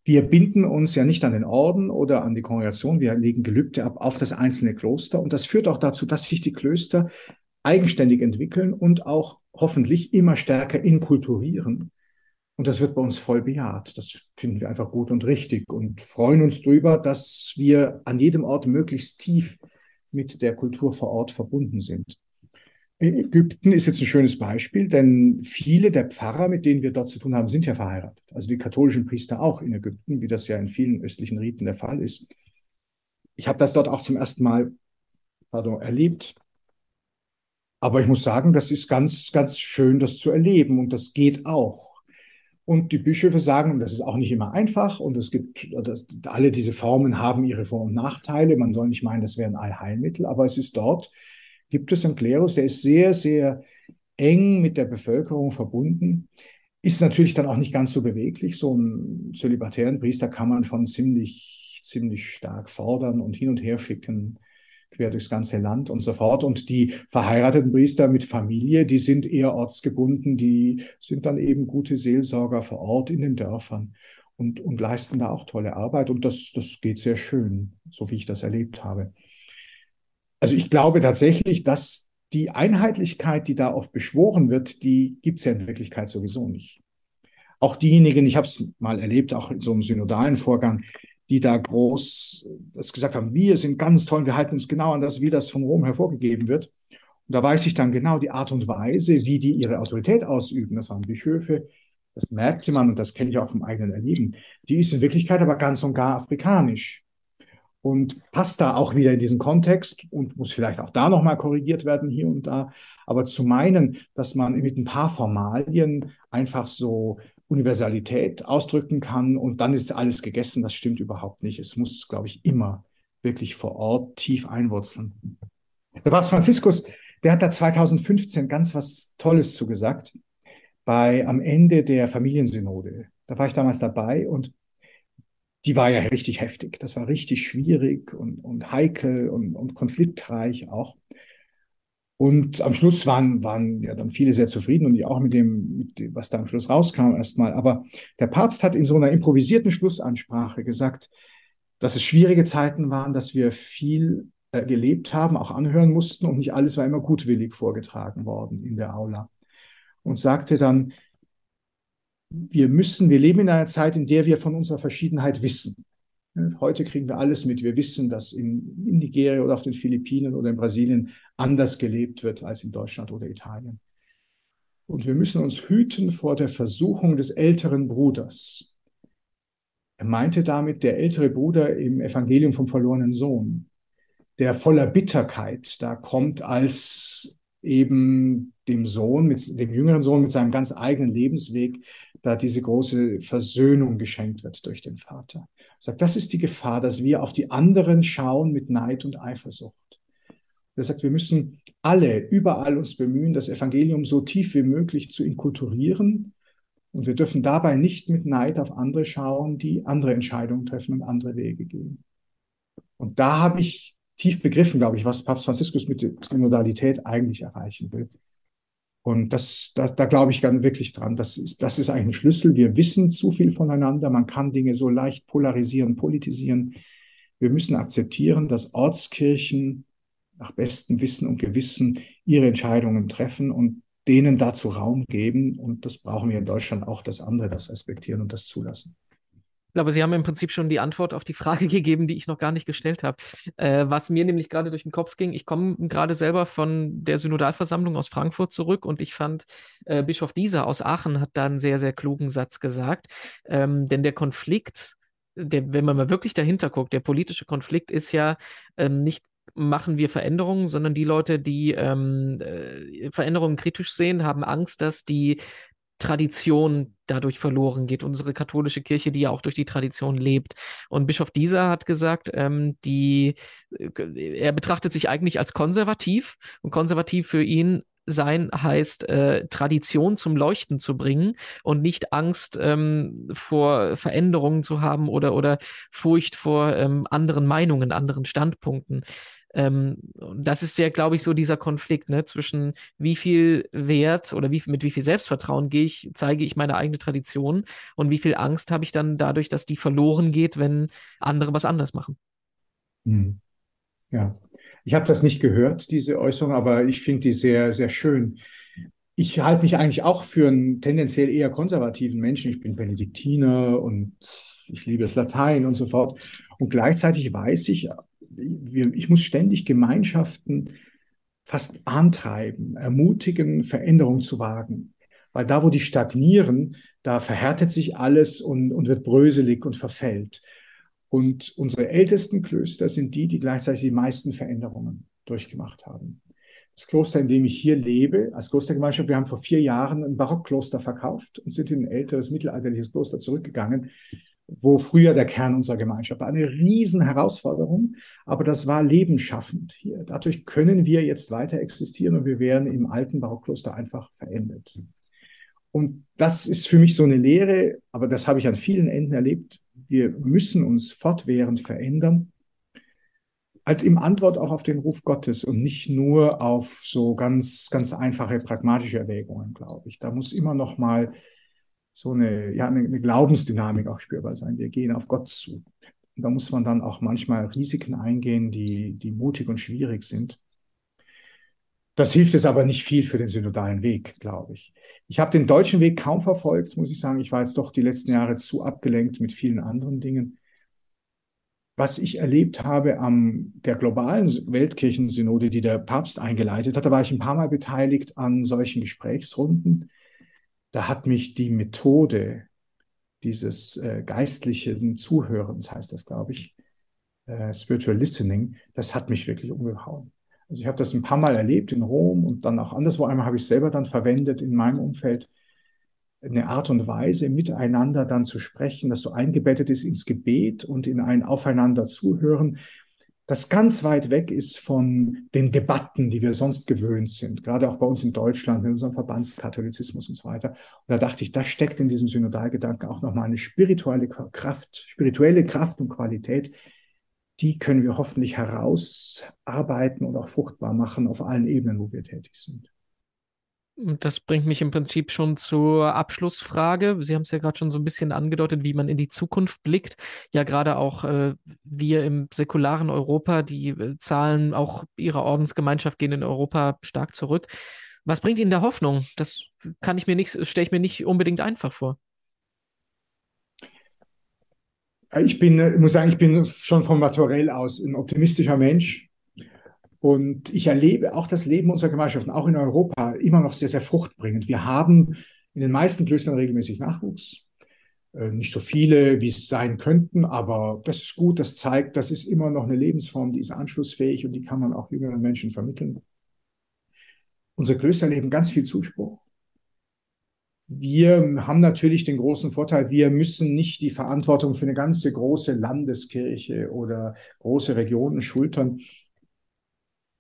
Wir binden uns ja nicht an den Orden oder an die Kongregation, wir legen Gelübde ab auf das einzelne Kloster und das führt auch dazu, dass sich die Klöster eigenständig entwickeln und auch hoffentlich immer stärker inkulturieren. Und das wird bei uns voll bejaht. Das finden wir einfach gut und richtig und freuen uns darüber, dass wir an jedem Ort möglichst tief mit der Kultur vor Ort verbunden sind. Ägypten ist jetzt ein schönes Beispiel, denn viele der Pfarrer, mit denen wir dort zu tun haben, sind ja verheiratet. Also die katholischen Priester auch in Ägypten, wie das ja in vielen östlichen Riten der Fall ist. Ich habe das dort auch zum ersten Mal pardon, erlebt. Aber ich muss sagen, das ist ganz, ganz schön, das zu erleben und das geht auch. Und die Bischöfe sagen, das ist auch nicht immer einfach und es gibt, das, alle diese Formen haben ihre Vor- und Nachteile. Man soll nicht meinen, das wäre ein Allheilmittel, aber es ist dort, gibt es einen Klerus, der ist sehr, sehr eng mit der Bevölkerung verbunden, ist natürlich dann auch nicht ganz so beweglich. So einen zölibatären Priester kann man schon ziemlich, ziemlich stark fordern und hin und her schicken quer durchs ganze Land und so fort. Und die verheirateten Priester mit Familie, die sind eher ortsgebunden, die sind dann eben gute Seelsorger vor Ort in den Dörfern und, und leisten da auch tolle Arbeit. Und das, das geht sehr schön, so wie ich das erlebt habe. Also ich glaube tatsächlich, dass die Einheitlichkeit, die da oft beschworen wird, die gibt es ja in Wirklichkeit sowieso nicht. Auch diejenigen, ich habe es mal erlebt, auch in so einem synodalen Vorgang, die da groß das gesagt haben, wir sind ganz toll, wir halten uns genau an das, wie das von Rom hervorgegeben wird. Und da weiß ich dann genau die Art und Weise, wie die ihre Autorität ausüben. Das waren Bischöfe, das merkte man und das kenne ich auch vom eigenen Erleben. Die ist in Wirklichkeit aber ganz und gar afrikanisch und passt da auch wieder in diesen Kontext und muss vielleicht auch da nochmal korrigiert werden hier und da. Aber zu meinen, dass man mit ein paar Formalien einfach so Universalität ausdrücken kann und dann ist alles gegessen, das stimmt überhaupt nicht. Es muss, glaube ich, immer wirklich vor Ort tief einwurzeln. Der Papst Franziskus, der hat da 2015 ganz was Tolles zugesagt bei am Ende der Familiensynode. Da war ich damals dabei und die war ja richtig heftig. Das war richtig schwierig und, und heikel und, und konfliktreich auch. Und am Schluss waren, waren ja dann viele sehr zufrieden und auch mit dem, mit dem, was da am Schluss rauskam erstmal. Aber der Papst hat in so einer improvisierten Schlussansprache gesagt, dass es schwierige Zeiten waren, dass wir viel äh, gelebt haben, auch anhören mussten und nicht alles war immer gutwillig vorgetragen worden in der Aula. Und sagte dann, wir müssen, wir leben in einer Zeit, in der wir von unserer Verschiedenheit wissen. Heute kriegen wir alles mit. Wir wissen, dass in, in Nigeria oder auf den Philippinen oder in Brasilien anders gelebt wird als in Deutschland oder Italien. Und wir müssen uns hüten vor der Versuchung des älteren Bruders. Er meinte damit der ältere Bruder im Evangelium vom verlorenen Sohn, der voller Bitterkeit da kommt als eben dem Sohn, mit dem jüngeren Sohn mit seinem ganz eigenen Lebensweg da diese große Versöhnung geschenkt wird durch den Vater. Sagt, das ist die Gefahr, dass wir auf die anderen schauen mit Neid und Eifersucht. Er sagt, wir müssen alle, überall uns bemühen, das Evangelium so tief wie möglich zu inkulturieren. Und wir dürfen dabei nicht mit Neid auf andere schauen, die andere Entscheidungen treffen und andere Wege gehen. Und da habe ich tief begriffen, glaube ich, was Papst Franziskus mit der Synodalität eigentlich erreichen will. Und das, da, da glaube ich ganz wirklich dran. Das ist, das ist eigentlich ein Schlüssel. Wir wissen zu viel voneinander. Man kann Dinge so leicht polarisieren, politisieren. Wir müssen akzeptieren, dass Ortskirchen nach bestem Wissen und Gewissen ihre Entscheidungen treffen und denen dazu Raum geben. Und das brauchen wir in Deutschland auch, dass andere das respektieren und das zulassen glaube, Sie haben im Prinzip schon die Antwort auf die Frage [laughs] gegeben, die ich noch gar nicht gestellt habe. Äh, was mir nämlich gerade durch den Kopf ging, ich komme gerade selber von der Synodalversammlung aus Frankfurt zurück und ich fand, äh, Bischof Dieser aus Aachen hat da einen sehr, sehr klugen Satz gesagt. Ähm, denn der Konflikt, der, wenn man mal wirklich dahinter guckt, der politische Konflikt ist ja ähm, nicht machen wir Veränderungen, sondern die Leute, die ähm, äh, Veränderungen kritisch sehen, haben Angst, dass die Tradition dadurch verloren geht, unsere katholische Kirche, die ja auch durch die Tradition lebt. Und Bischof Dieser hat gesagt, ähm, die, äh, er betrachtet sich eigentlich als konservativ und konservativ für ihn sein heißt, äh, Tradition zum Leuchten zu bringen und nicht Angst ähm, vor Veränderungen zu haben oder, oder Furcht vor ähm, anderen Meinungen, anderen Standpunkten. Ähm, das ist ja, glaube ich, so dieser Konflikt ne, zwischen wie viel Wert oder wie, mit wie viel Selbstvertrauen gehe ich, zeige ich meine eigene Tradition und wie viel Angst habe ich dann dadurch, dass die verloren geht, wenn andere was anders machen. Hm. Ja, ich habe das nicht gehört, diese Äußerung, aber ich finde die sehr, sehr schön. Ich halte mich eigentlich auch für einen tendenziell eher konservativen Menschen. Ich bin Benediktiner und ich liebe das Latein und so fort. Und gleichzeitig weiß ich, ich muss ständig Gemeinschaften fast antreiben, ermutigen, Veränderungen zu wagen. Weil da, wo die stagnieren, da verhärtet sich alles und, und wird bröselig und verfällt. Und unsere ältesten Klöster sind die, die gleichzeitig die meisten Veränderungen durchgemacht haben. Das Kloster, in dem ich hier lebe, als Klostergemeinschaft, wir haben vor vier Jahren ein Barockkloster verkauft und sind in ein älteres mittelalterliches Kloster zurückgegangen, wo früher der Kern unserer Gemeinschaft war. Eine riesen Herausforderung, aber das war lebensschaffend hier. Dadurch können wir jetzt weiter existieren und wir wären im alten Barockkloster einfach verendet. Und das ist für mich so eine Lehre, aber das habe ich an vielen Enden erlebt. Wir müssen uns fortwährend verändern. Halt im Antwort auch auf den Ruf Gottes und nicht nur auf so ganz, ganz einfache pragmatische Erwägungen, glaube ich. Da muss immer noch mal so eine, ja, eine, eine Glaubensdynamik auch spürbar sein. Wir gehen auf Gott zu. Und da muss man dann auch manchmal Risiken eingehen, die, die mutig und schwierig sind. Das hilft es aber nicht viel für den synodalen Weg, glaube ich. Ich habe den deutschen Weg kaum verfolgt, muss ich sagen. Ich war jetzt doch die letzten Jahre zu abgelenkt mit vielen anderen Dingen. was ich erlebt habe am der globalen Weltkirchensynode, die der Papst eingeleitet hat. Da war ich ein paar Mal beteiligt an solchen Gesprächsrunden. Da hat mich die Methode dieses äh, geistlichen Zuhörens, heißt das, glaube ich, äh, Spiritual Listening, das hat mich wirklich umgehauen. Also ich habe das ein paar Mal erlebt in Rom und dann auch anderswo. Einmal habe ich selber dann verwendet in meinem Umfeld eine Art und Weise, miteinander dann zu sprechen, das so eingebettet ist ins Gebet und in ein Aufeinander zuhören, das ganz weit weg ist von den Debatten, die wir sonst gewöhnt sind, gerade auch bei uns in Deutschland mit unserem Verbandskatholizismus und so weiter. Und da dachte ich, da steckt in diesem Synodalgedanken auch nochmal eine spirituelle Kraft, spirituelle Kraft und Qualität, die können wir hoffentlich herausarbeiten und auch fruchtbar machen auf allen Ebenen, wo wir tätig sind. Das bringt mich im Prinzip schon zur Abschlussfrage. Sie haben es ja gerade schon so ein bisschen angedeutet, wie man in die Zukunft blickt. Ja, gerade auch äh, wir im säkularen Europa, die äh, Zahlen auch Ihrer Ordensgemeinschaft gehen in Europa stark zurück. Was bringt Ihnen da Hoffnung? Das kann ich mir nicht, stelle ich mir nicht unbedingt einfach vor. Ich bin, muss sagen, ich bin schon vom Naturell aus ein optimistischer Mensch. Und ich erlebe auch das Leben unserer Gemeinschaften, auch in Europa, immer noch sehr, sehr fruchtbringend. Wir haben in den meisten Klöstern regelmäßig Nachwuchs. Äh, nicht so viele, wie es sein könnten, aber das ist gut. Das zeigt, das ist immer noch eine Lebensform, die ist anschlussfähig und die kann man auch jüngeren Menschen vermitteln. Unsere Klöster leben ganz viel Zuspruch. Wir haben natürlich den großen Vorteil, wir müssen nicht die Verantwortung für eine ganze große Landeskirche oder große Regionen schultern.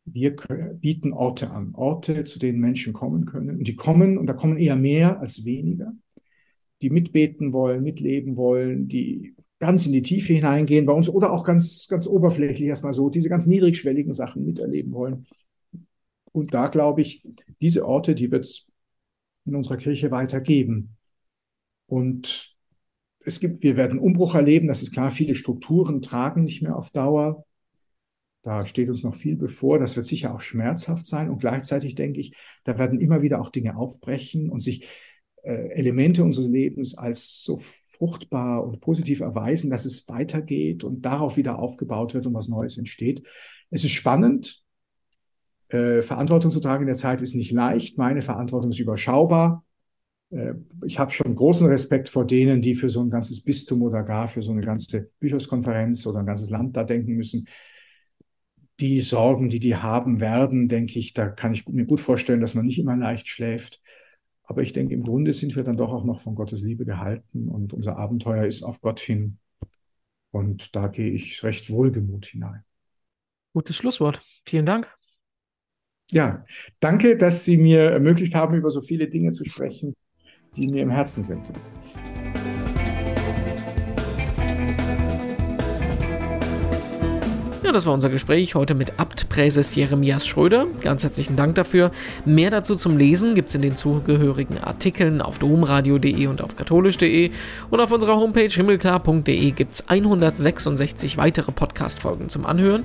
Wir bieten Orte an, Orte, zu denen Menschen kommen können. Und die kommen, und da kommen eher mehr als weniger, die mitbeten wollen, mitleben wollen, die ganz in die Tiefe hineingehen bei uns oder auch ganz, ganz oberflächlich erstmal so diese ganz niedrigschwelligen Sachen miterleben wollen. Und da glaube ich, diese Orte, die wird es in unserer Kirche weitergeben. Und es gibt, wir werden Umbruch erleben, das ist klar, viele Strukturen tragen nicht mehr auf Dauer. Da steht uns noch viel bevor. Das wird sicher auch schmerzhaft sein. Und gleichzeitig denke ich, da werden immer wieder auch Dinge aufbrechen und sich äh, Elemente unseres Lebens als so fruchtbar und positiv erweisen, dass es weitergeht und darauf wieder aufgebaut wird und was Neues entsteht. Es ist spannend. Äh, Verantwortung zu tragen in der Zeit ist nicht leicht. Meine Verantwortung ist überschaubar. Äh, ich habe schon großen Respekt vor denen, die für so ein ganzes Bistum oder gar für so eine ganze Bischofskonferenz oder ein ganzes Land da denken müssen. Die Sorgen, die die haben werden, denke ich, da kann ich mir gut vorstellen, dass man nicht immer leicht schläft. Aber ich denke, im Grunde sind wir dann doch auch noch von Gottes Liebe gehalten und unser Abenteuer ist auf Gott hin. Und da gehe ich recht wohlgemut hinein. Gutes Schlusswort. Vielen Dank. Ja, danke, dass Sie mir ermöglicht haben, über so viele Dinge zu sprechen, die mir im Herzen sind. Das war unser Gespräch heute mit Abtpräses Jeremias Schröder. Ganz herzlichen Dank dafür. Mehr dazu zum Lesen gibt es in den zugehörigen Artikeln auf domradio.de und auf katholisch.de. Und auf unserer Homepage himmelklar.de gibt es 166 weitere Podcast-Folgen zum Anhören.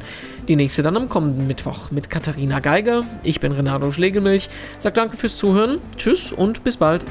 Die nächste dann am kommenden Mittwoch mit Katharina Geiger. Ich bin Renato Schlegelmilch. Sag danke fürs Zuhören. Tschüss und bis bald.